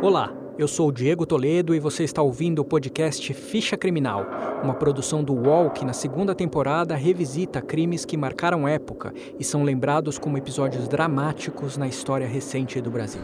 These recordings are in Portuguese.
Olá, eu sou Diego Toledo e você está ouvindo o podcast Ficha Criminal, uma produção do UOL que na segunda temporada revisita crimes que marcaram época e são lembrados como episódios dramáticos na história recente do Brasil.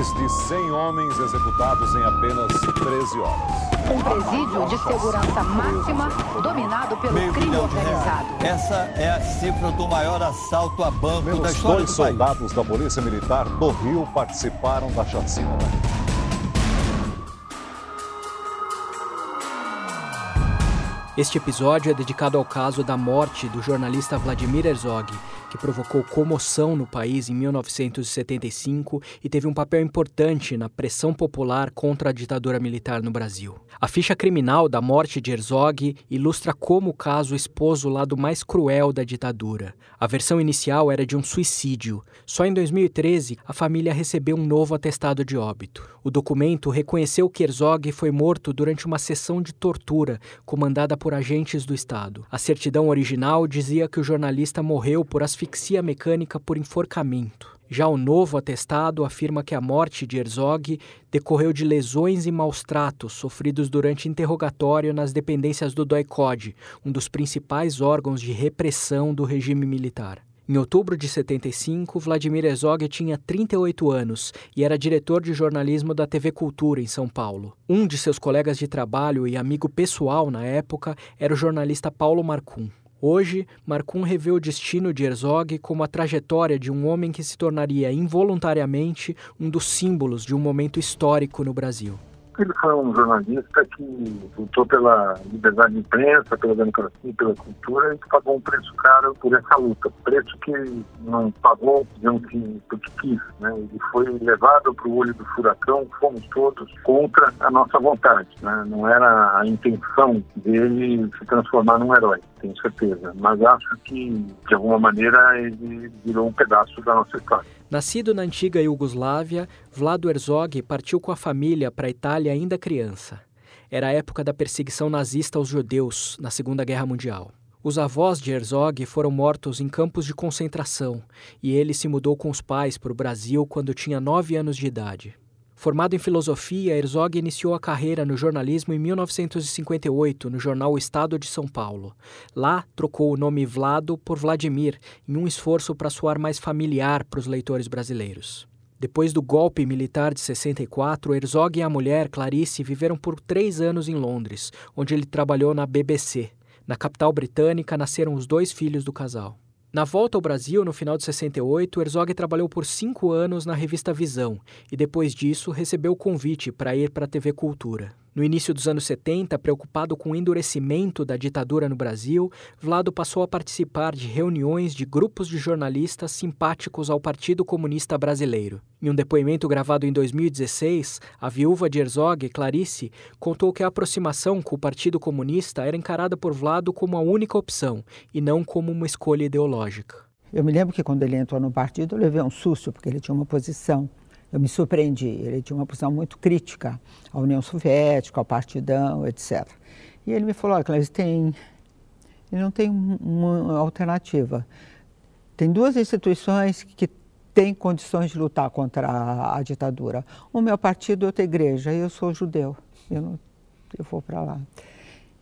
Mais de 100 homens executados em apenas 13 horas. Um presídio de segurança máxima dominado pelo Meio crime organizado. Essa é a cifra do maior assalto a banco da Menos história dois do país. soldados da Polícia Militar do Rio participaram da chacina. Este episódio é dedicado ao caso da morte do jornalista Vladimir Herzog, que provocou comoção no país em 1975 e teve um papel importante na pressão popular contra a ditadura militar no Brasil. A ficha criminal da morte de Herzog ilustra como o caso expôs o lado mais cruel da ditadura. A versão inicial era de um suicídio. Só em 2013 a família recebeu um novo atestado de óbito. O documento reconheceu que Herzog foi morto durante uma sessão de tortura comandada por agentes do Estado. A certidão original dizia que o jornalista morreu por asfixia mecânica por enforcamento. Já o novo atestado afirma que a morte de Herzog decorreu de lesões e maus tratos sofridos durante interrogatório nas dependências do DOI-CODE, um dos principais órgãos de repressão do regime militar. Em outubro de 75, Vladimir Herzog tinha 38 anos e era diretor de jornalismo da TV Cultura em São Paulo. Um de seus colegas de trabalho e amigo pessoal na época era o jornalista Paulo Marcum. Hoje, Marcum revê o destino de Herzog como a trajetória de um homem que se tornaria involuntariamente um dos símbolos de um momento histórico no Brasil. Ele foi um jornalista que lutou pela liberdade de imprensa, pela democracia, pela cultura e que pagou um preço caro por essa luta. Preço que não pagou, digamos que, porque quis. Né? Ele foi levado para o olho do furacão, fomos todos contra a nossa vontade. Né? Não era a intenção dele se transformar num herói, tenho certeza. Mas acho que, de alguma maneira, ele virou um pedaço da nossa história. Nascido na antiga Iugoslávia, Vlado Herzog partiu com a família para a Itália ainda criança. Era a época da perseguição nazista aos judeus na Segunda Guerra Mundial. Os avós de Herzog foram mortos em campos de concentração e ele se mudou com os pais para o Brasil quando tinha nove anos de idade. Formado em filosofia, Herzog iniciou a carreira no jornalismo em 1958 no jornal O Estado de São Paulo. Lá, trocou o nome Vlado por Vladimir, em um esforço para soar mais familiar para os leitores brasileiros. Depois do golpe militar de 64, Herzog e a mulher, Clarice, viveram por três anos em Londres, onde ele trabalhou na BBC. Na capital britânica nasceram os dois filhos do casal. Na volta ao Brasil, no final de 68, Herzog trabalhou por cinco anos na revista Visão e, depois disso, recebeu o convite para ir para a TV Cultura. No início dos anos 70, preocupado com o endurecimento da ditadura no Brasil, Vlado passou a participar de reuniões de grupos de jornalistas simpáticos ao Partido Comunista Brasileiro. Em um depoimento gravado em 2016, a viúva de Herzog, Clarice, contou que a aproximação com o Partido Comunista era encarada por Vlado como a única opção e não como uma escolha ideológica. Eu me lembro que quando ele entrou no partido, eu levei um susto, porque ele tinha uma posição eu me surpreendi. Ele tinha uma posição muito crítica à União Soviética, ao partidão, etc. E ele me falou: olha, tem. Ele não tem uma alternativa. Tem duas instituições que têm condições de lutar contra a, a ditadura. O meu partido e outra igreja. Eu sou judeu. Eu, não, eu vou para lá.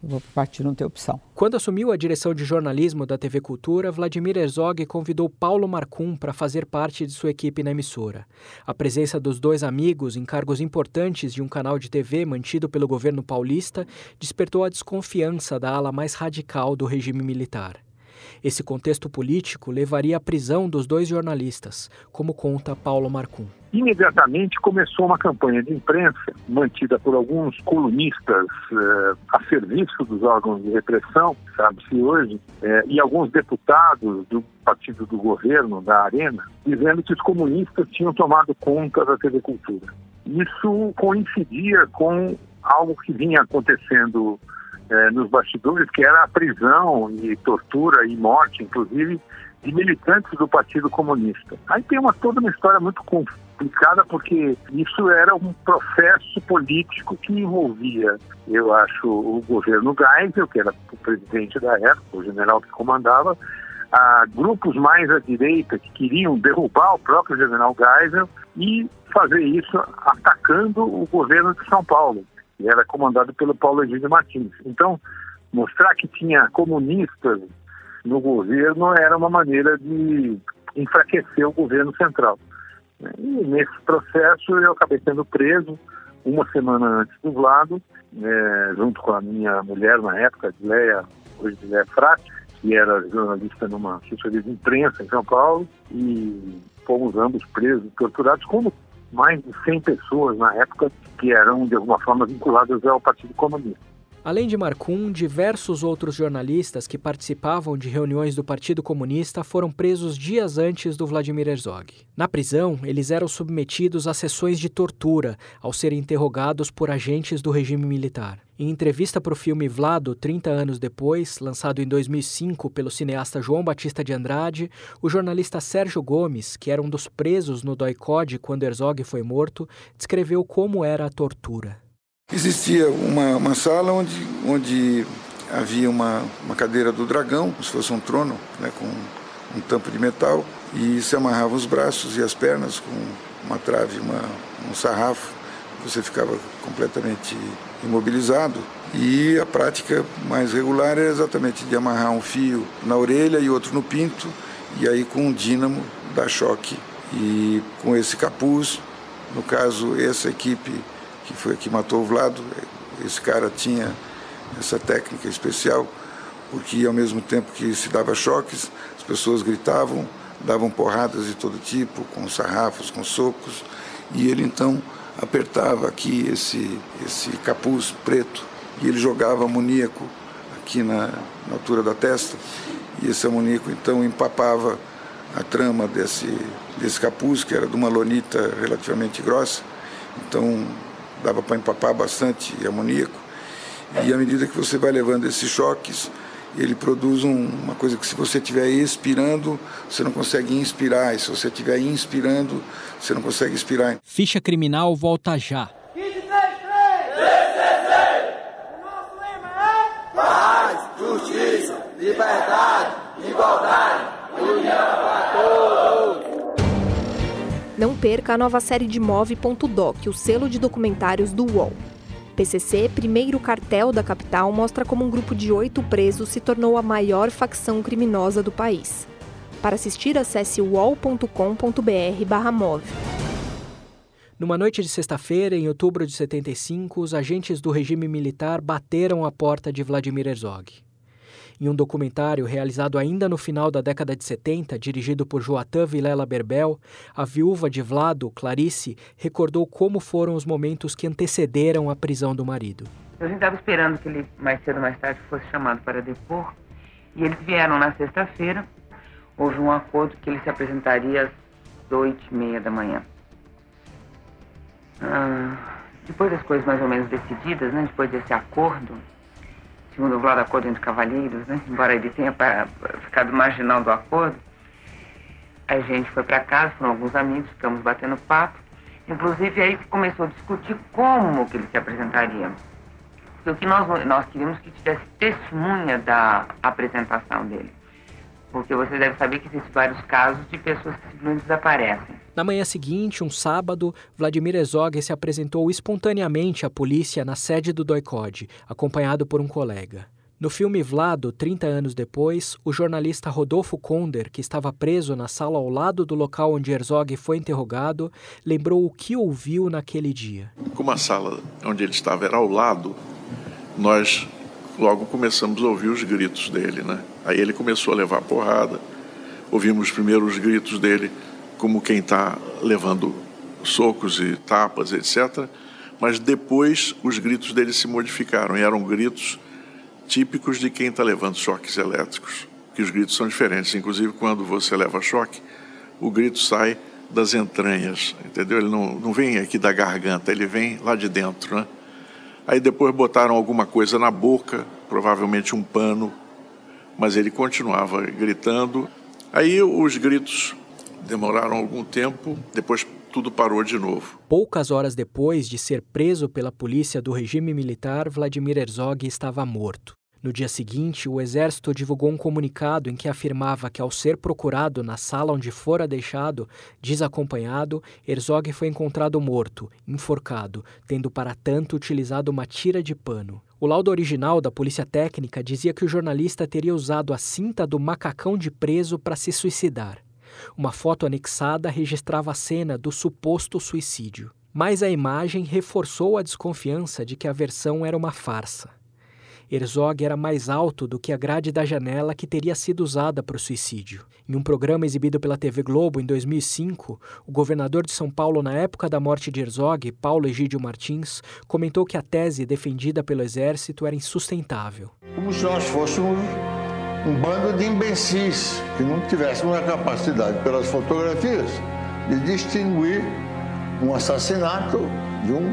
Vou partido, não tem opção. Quando assumiu a direção de jornalismo da TV Cultura, Vladimir Herzog convidou Paulo Marcum para fazer parte de sua equipe na emissora. A presença dos dois amigos em cargos importantes de um canal de TV mantido pelo governo paulista despertou a desconfiança da ala mais radical do regime militar. Esse contexto político levaria à prisão dos dois jornalistas, como conta Paulo Marcum. Imediatamente começou uma campanha de imprensa mantida por alguns colunistas eh, a serviço dos órgãos de repressão, sabe-se hoje, eh, e alguns deputados do partido do governo, da Arena, dizendo que os comunistas tinham tomado conta da TV Cultura. Isso coincidia com algo que vinha acontecendo eh, nos bastidores, que era a prisão e tortura e morte, inclusive, de militantes do Partido Comunista. Aí tem uma, toda uma história muito complicada, porque isso era um processo político que envolvia, eu acho, o governo Geisel, que era o presidente da época, o general que comandava, a grupos mais à direita que queriam derrubar o próprio general Geisel e fazer isso atacando o governo de São Paulo, que era comandado pelo Paulo Egídio Martins. Então, mostrar que tinha comunistas no governo era uma maneira de enfraquecer o governo central. E nesse processo eu acabei sendo preso uma semana antes do Vlado, é, junto com a minha mulher na época, Leia, hoje Leia Frati, que era jornalista numa assessoria de imprensa em São Paulo, e fomos ambos presos, torturados, como mais de 100 pessoas na época que eram, de alguma forma, vinculadas ao Partido Comunista. Além de Marcum, diversos outros jornalistas que participavam de reuniões do Partido Comunista foram presos dias antes do Vladimir Herzog. Na prisão, eles eram submetidos a sessões de tortura ao serem interrogados por agentes do regime militar. Em entrevista para o filme Vlado, 30 anos depois, lançado em 2005 pelo cineasta João Batista de Andrade, o jornalista Sérgio Gomes, que era um dos presos no Doicode quando Herzog foi morto, descreveu como era a tortura. Existia uma, uma sala onde, onde havia uma, uma cadeira do dragão, como se fosse um trono, né, com um tampo de metal, e se amarrava os braços e as pernas com uma trave, uma, um sarrafo. Você ficava completamente imobilizado. E a prática mais regular era exatamente de amarrar um fio na orelha e outro no pinto, e aí com um dínamo dar choque. E com esse capuz, no caso, essa equipe que foi que matou o Vlado. Esse cara tinha essa técnica especial, porque ao mesmo tempo que se dava choques, as pessoas gritavam, davam porradas de todo tipo, com sarrafos, com socos, e ele então apertava aqui esse, esse capuz preto e ele jogava amoníaco aqui na, na altura da testa, e esse amoníaco então empapava a trama desse, desse capuz, que era de uma lonita relativamente grossa. Então dava para empapar bastante amoníaco. E à medida que você vai levando esses choques, ele produz um, uma coisa que se você estiver expirando, você não consegue inspirar. E se você estiver inspirando, você não consegue expirar. Ficha criminal volta já. Paz, justiça, liberdade, igualdade, união para todos. Não perca a nova série de Move.doc, o selo de documentários do UOL. PCC, primeiro cartel da capital, mostra como um grupo de oito presos se tornou a maior facção criminosa do país. Para assistir, acesse uol.com.br/move. Numa noite de sexta-feira, em outubro de 75, os agentes do regime militar bateram a porta de Vladimir Herzog. Em um documentário realizado ainda no final da década de 70, dirigido por Joatan Vilela Berbel, a viúva de Vlado, Clarice, recordou como foram os momentos que antecederam a prisão do marido. A gente estava esperando que ele, mais cedo ou mais tarde, fosse chamado para depor. E eles vieram na sexta-feira. Houve um acordo que ele se apresentaria às oito e meia da manhã. Ah, depois das coisas mais ou menos decididas, né, depois desse acordo, segundo o Vlado Acordo entre Cavalheiros, né? embora ele tenha ficado marginal o acordo, a gente foi para casa, foram alguns amigos, ficamos batendo papo, inclusive aí começou a discutir como que ele se apresentaria. Porque o que nós, nós queríamos que tivesse testemunha da apresentação dele. Porque você deve saber que existem vários casos de pessoas que simplesmente desaparecem. Na manhã seguinte, um sábado, Vladimir Herzog se apresentou espontaneamente à polícia na sede do Doicode, acompanhado por um colega. No filme Vlado, 30 anos depois, o jornalista Rodolfo Konder, que estava preso na sala ao lado do local onde Herzog foi interrogado, lembrou o que ouviu naquele dia. Como a sala onde ele estava era ao lado, nós logo começamos a ouvir os gritos dele, né? Aí ele começou a levar porrada. Ouvimos primeiro os gritos dele como quem está levando socos e tapas, etc. Mas depois os gritos dele se modificaram e eram gritos típicos de quem está levando choques elétricos, que os gritos são diferentes. Inclusive, quando você leva choque, o grito sai das entranhas, entendeu? Ele não, não vem aqui da garganta, ele vem lá de dentro, né? Aí depois botaram alguma coisa na boca, provavelmente um pano, mas ele continuava gritando Aí os gritos demoraram algum tempo, depois tudo parou de novo. Poucas horas depois de ser preso pela polícia do regime militar, Vladimir Herzog estava morto. No dia seguinte, o exército divulgou um comunicado em que afirmava que, ao ser procurado na sala onde fora deixado, desacompanhado, Herzog foi encontrado morto, enforcado, tendo para tanto utilizado uma tira de pano. O laudo original da polícia técnica dizia que o jornalista teria usado a cinta do macacão de preso para se suicidar. Uma foto anexada registrava a cena do suposto suicídio. Mas a imagem reforçou a desconfiança de que a versão era uma farsa. Herzog era mais alto do que a grade da janela que teria sido usada para o suicídio. Em um programa exibido pela TV Globo em 2005, o governador de São Paulo na época da morte de Herzog, Paulo Egídio Martins, comentou que a tese defendida pelo exército era insustentável. Como se nós fôssemos um bando de imbecis que não tivéssemos a capacidade, pelas fotografias, de distinguir um assassinato de um,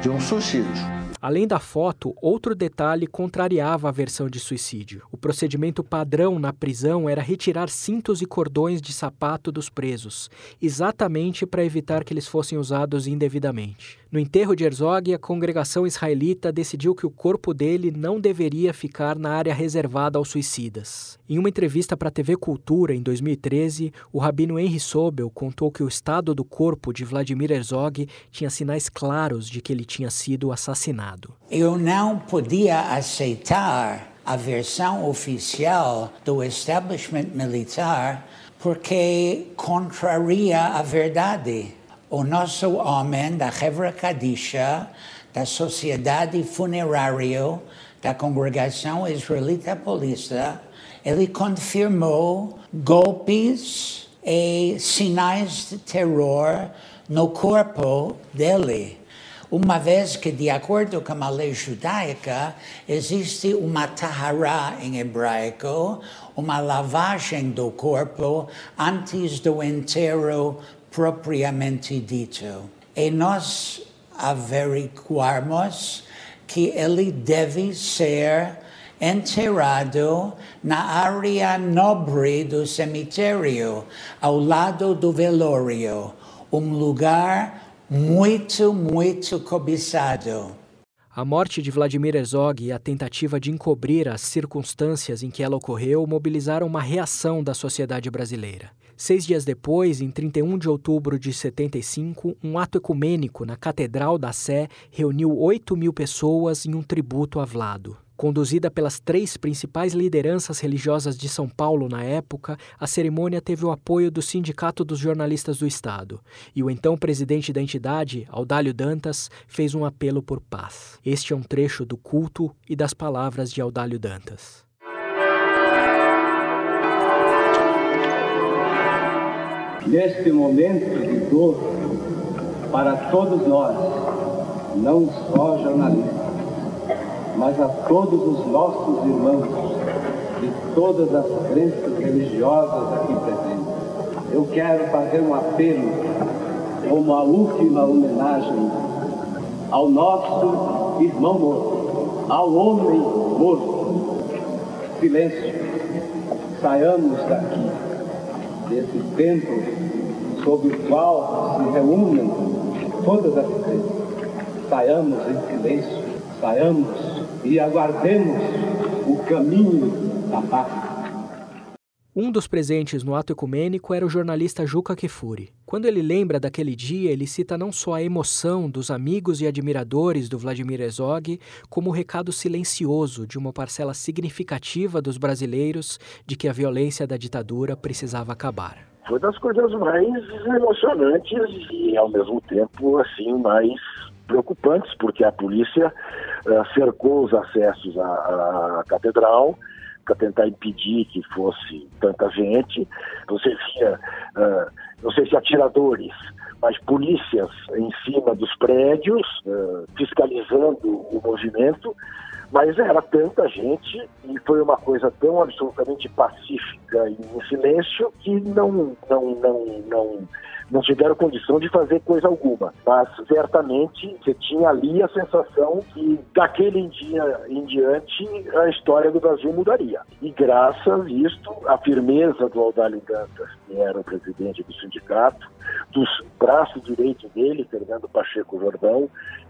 de um suicídio. Além da foto, outro detalhe contrariava a versão de suicídio. O procedimento padrão na prisão era retirar cintos e cordões de sapato dos presos, exatamente para evitar que eles fossem usados indevidamente. No enterro de Herzog, a congregação israelita decidiu que o corpo dele não deveria ficar na área reservada aos suicidas. Em uma entrevista para a TV Cultura em 2013, o rabino Henry Sobel contou que o estado do corpo de Vladimir Herzog tinha sinais claros de que ele tinha sido assassinado. Eu não podia aceitar a versão oficial do establishment militar porque contraria a verdade o nosso homem da Hevra Kadisha, da Sociedade Funerária da Congregação Israelita Paulista, ele confirmou golpes e sinais de terror no corpo dele. Uma vez que, de acordo com a lei judaica, existe uma tahara em hebraico, uma lavagem do corpo antes do enterro propriamente dito. E nós averiguarmos que ele deve ser enterrado na área nobre do cemitério, ao lado do velório, um lugar muito, muito cobiçado. A morte de Vladimir Herzog e a tentativa de encobrir as circunstâncias em que ela ocorreu mobilizaram uma reação da sociedade brasileira. Seis dias depois, em 31 de outubro de 75, um ato ecumênico na Catedral da Sé reuniu 8 mil pessoas em um tributo a Vlado. Conduzida pelas três principais lideranças religiosas de São Paulo na época, a cerimônia teve o apoio do Sindicato dos Jornalistas do Estado, e o então presidente da entidade, Audálio Dantas, fez um apelo por paz. Este é um trecho do culto e das palavras de Audálio Dantas. neste momento de dor para todos nós, não só jornalistas, mas a todos os nossos irmãos de todas as crenças religiosas aqui presentes. Eu quero fazer um apelo como a última homenagem ao nosso irmão morto, ao homem morto. Silêncio, saiamos daqui desse templo sob o qual se reúnem todas as crenças. Saiamos em silêncio, saiamos e aguardemos o caminho da paz. Um dos presentes no ato ecumênico era o jornalista Juca Kefuri. Quando ele lembra daquele dia, ele cita não só a emoção dos amigos e admiradores do Vladimir Herzog, como o recado silencioso de uma parcela significativa dos brasileiros de que a violência da ditadura precisava acabar. Foi das coisas mais emocionantes e, ao mesmo tempo, assim, mais preocupantes, porque a polícia uh, cercou os acessos à, à catedral, para tentar impedir que fosse tanta gente. Você via, uh, não sei se atiradores, mas polícias em cima dos prédios, uh, fiscalizando o movimento, mas era tanta gente e foi uma coisa tão absolutamente pacífica e em silêncio que não, não, não, não não tiveram condição de fazer coisa alguma. Mas certamente você tinha ali a sensação que daquele dia em diante a história do Brasil mudaria. E graças a isto, a firmeza do Aldalho Dantas, que era o presidente do sindicato, dos braços direitos dele, Fernando Pacheco Jordão,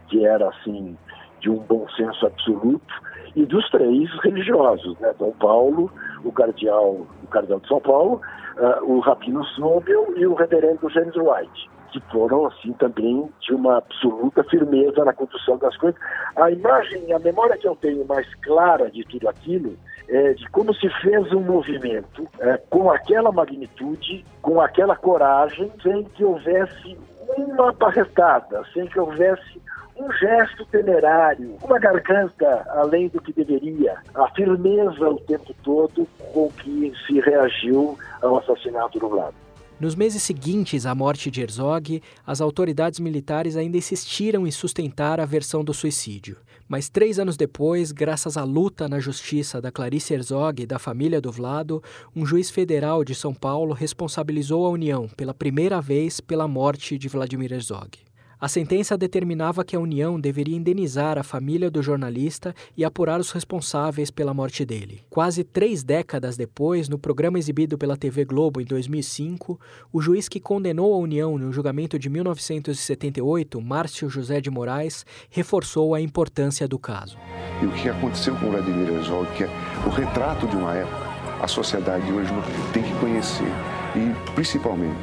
que era assim de um bom senso absoluto, e dos três religiosos, né? São Paulo, o cardeal, o cardeal de São Paulo, uh, o Rabino Snobel e o reverendo James White, que foram, assim, também de uma absoluta firmeza na condução das coisas. A imagem, a memória que eu tenho mais clara de tudo aquilo é de como se fez um movimento é, com aquela magnitude, com aquela coragem, sem que houvesse uma barretada, sem que houvesse um gesto temerário, uma garganta além do que deveria, a firmeza o tempo todo com que se reagiu ao assassinato do Vlad. Nos meses seguintes à morte de Herzog, as autoridades militares ainda insistiram em sustentar a versão do suicídio. Mas três anos depois, graças à luta na justiça da Clarice Herzog e da família do Vlado, um juiz federal de São Paulo responsabilizou a União pela primeira vez pela morte de Vladimir Herzog. A sentença determinava que a União deveria indenizar a família do jornalista e apurar os responsáveis pela morte dele. Quase três décadas depois, no programa exibido pela TV Globo em 2005, o juiz que condenou a União no julgamento de 1978, Márcio José de Moraes, reforçou a importância do caso. E o que aconteceu com Vladimir Herzog, que é o retrato de uma época, a sociedade hoje tem que conhecer e, principalmente,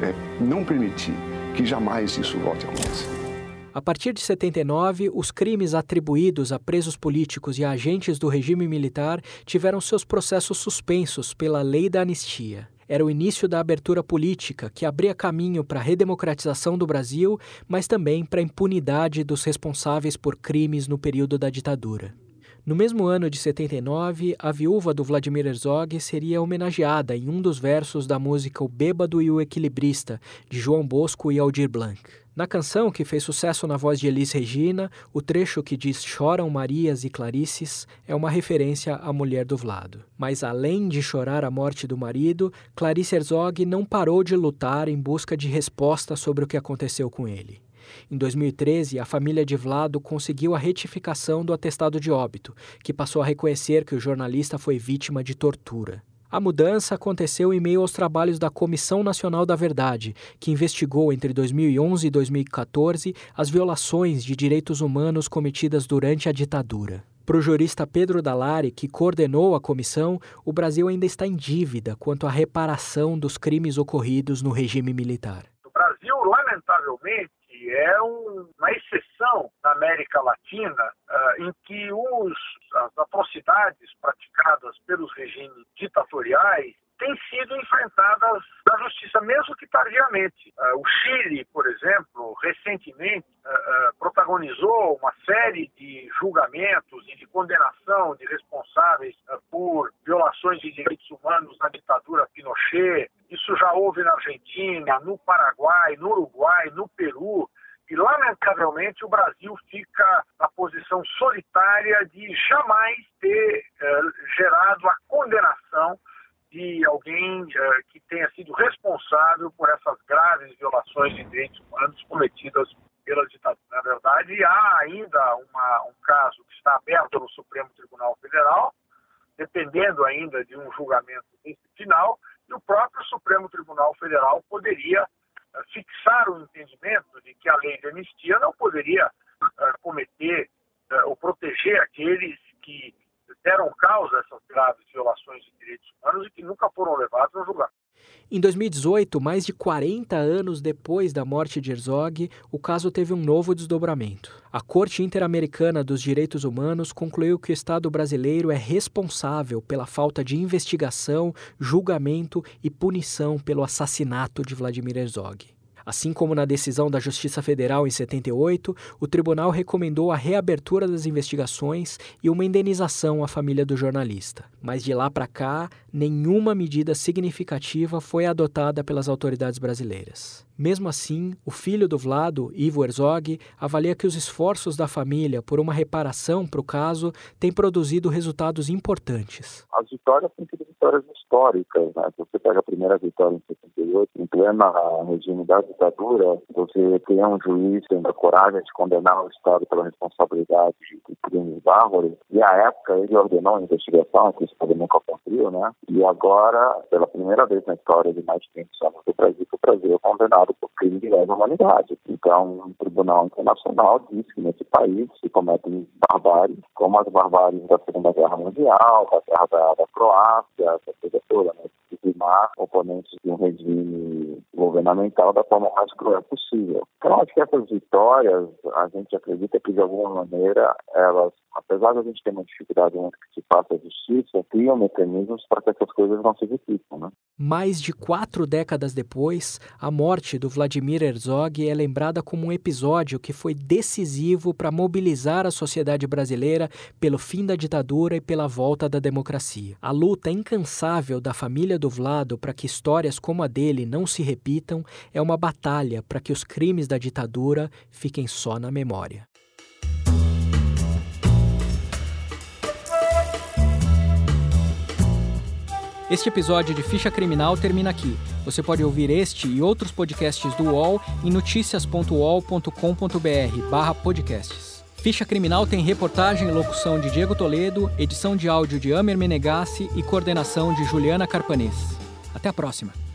é, não permitir que jamais isso volte a acontecer. A partir de 79, os crimes atribuídos a presos políticos e a agentes do regime militar tiveram seus processos suspensos pela Lei da Anistia. Era o início da abertura política que abria caminho para a redemocratização do Brasil, mas também para a impunidade dos responsáveis por crimes no período da ditadura. No mesmo ano de 79, a viúva do Vladimir Herzog seria homenageada em um dos versos da música O Bêbado e o Equilibrista, de João Bosco e Aldir Blanc. Na canção, que fez sucesso na voz de Elis Regina, o trecho que diz Choram Marias e Clarices é uma referência à mulher do Vlado. Mas além de chorar a morte do marido, Clarice Herzog não parou de lutar em busca de resposta sobre o que aconteceu com ele. Em 2013, a família de Vlado conseguiu a retificação do atestado de óbito, que passou a reconhecer que o jornalista foi vítima de tortura. A mudança aconteceu em meio aos trabalhos da Comissão Nacional da Verdade, que investigou entre 2011 e 2014 as violações de direitos humanos cometidas durante a ditadura. Para o jurista Pedro Dalari, que coordenou a comissão, o Brasil ainda está em dívida quanto à reparação dos crimes ocorridos no regime militar. O Brasil, lamentavelmente, é um, uma exceção na América Latina uh, em que os, as atrocidades praticadas pelos regimes ditatoriais têm sido enfrentadas na justiça, mesmo que tardiamente. Uh, o Chile, por exemplo, recentemente uh, protagonizou uma série de julgamentos e de condenação de responsáveis por violações de direitos humanos na ditadura Pinochet. Isso já houve na Argentina, no Paraguai, no Uruguai, lamentavelmente, o Brasil fica na posição solitária de jamais ter eh, gerado a condenação de alguém eh, que tenha sido responsável por essas graves violações de direitos humanos cometidas pela ditadura. Na verdade, há ainda uma, um caso que está aberto no Supremo Tribunal Federal, dependendo ainda de um julgamento final, e o próprio Supremo Tribunal Federal poderia fixar o entendimento de que a lei de anistia poderia uh, cometer uh, ou proteger aqueles que deram causa a essas graves violações de direitos humanos e que nunca foram levados a julgamento. Em 2018, mais de 40 anos depois da morte de Herzog, o caso teve um novo desdobramento. A Corte Interamericana dos Direitos Humanos concluiu que o Estado brasileiro é responsável pela falta de investigação, julgamento e punição pelo assassinato de Vladimir Herzog. Assim como na decisão da Justiça Federal em 78, o tribunal recomendou a reabertura das investigações e uma indenização à família do jornalista. Mas de lá para cá, nenhuma medida significativa foi adotada pelas autoridades brasileiras. Mesmo assim, o filho do Vlado, Ivo Herzog, avalia que os esforços da família por uma reparação para o caso têm produzido resultados importantes. As vitórias têm sido vitórias históricas. Né? Você pega a primeira vitória em 78, em plena regime da ditadura, você tem um juiz tendo a coragem de condenar o Estado pela responsabilidade de crimes bárbaros, e à época ele ordenou a investigação, que o Estado nunca cumpriu, né? e agora, pela primeira vez na história de mais de 500 anos do Brasil, o Brasil é condenado condenado por crime de lesa humanidade. Então, um tribunal internacional diz que nesse país se cometem barbáries, como as barbáries da Segunda Guerra Mundial, da Guerra da, da Croácia, essa coisa toda, né? Disciplinar oponentes de um regime governamental da forma mais cruel possível. Então, acho que essas vitórias, a gente acredita que, de alguma maneira, elas apesar de a gente ter uma dificuldade muito que se faça a justiça, criam mecanismos para que essas coisas não se repitam. Né? Mais de quatro décadas depois, a morte do Vladimir Herzog é lembrada como um episódio que foi decisivo para mobilizar a sociedade brasileira pelo fim da ditadura e pela volta da democracia. A luta incansável da família do Vlado para que histórias como a dele não se repitam é uma batalha para que os crimes da ditadura fiquem só na memória. Este episódio de Ficha Criminal termina aqui. Você pode ouvir este e outros podcasts do UOL em noticias.uol.com.br podcasts. Ficha Criminal tem reportagem e locução de Diego Toledo, edição de áudio de Amer Menegassi e coordenação de Juliana Carpanês. Até a próxima!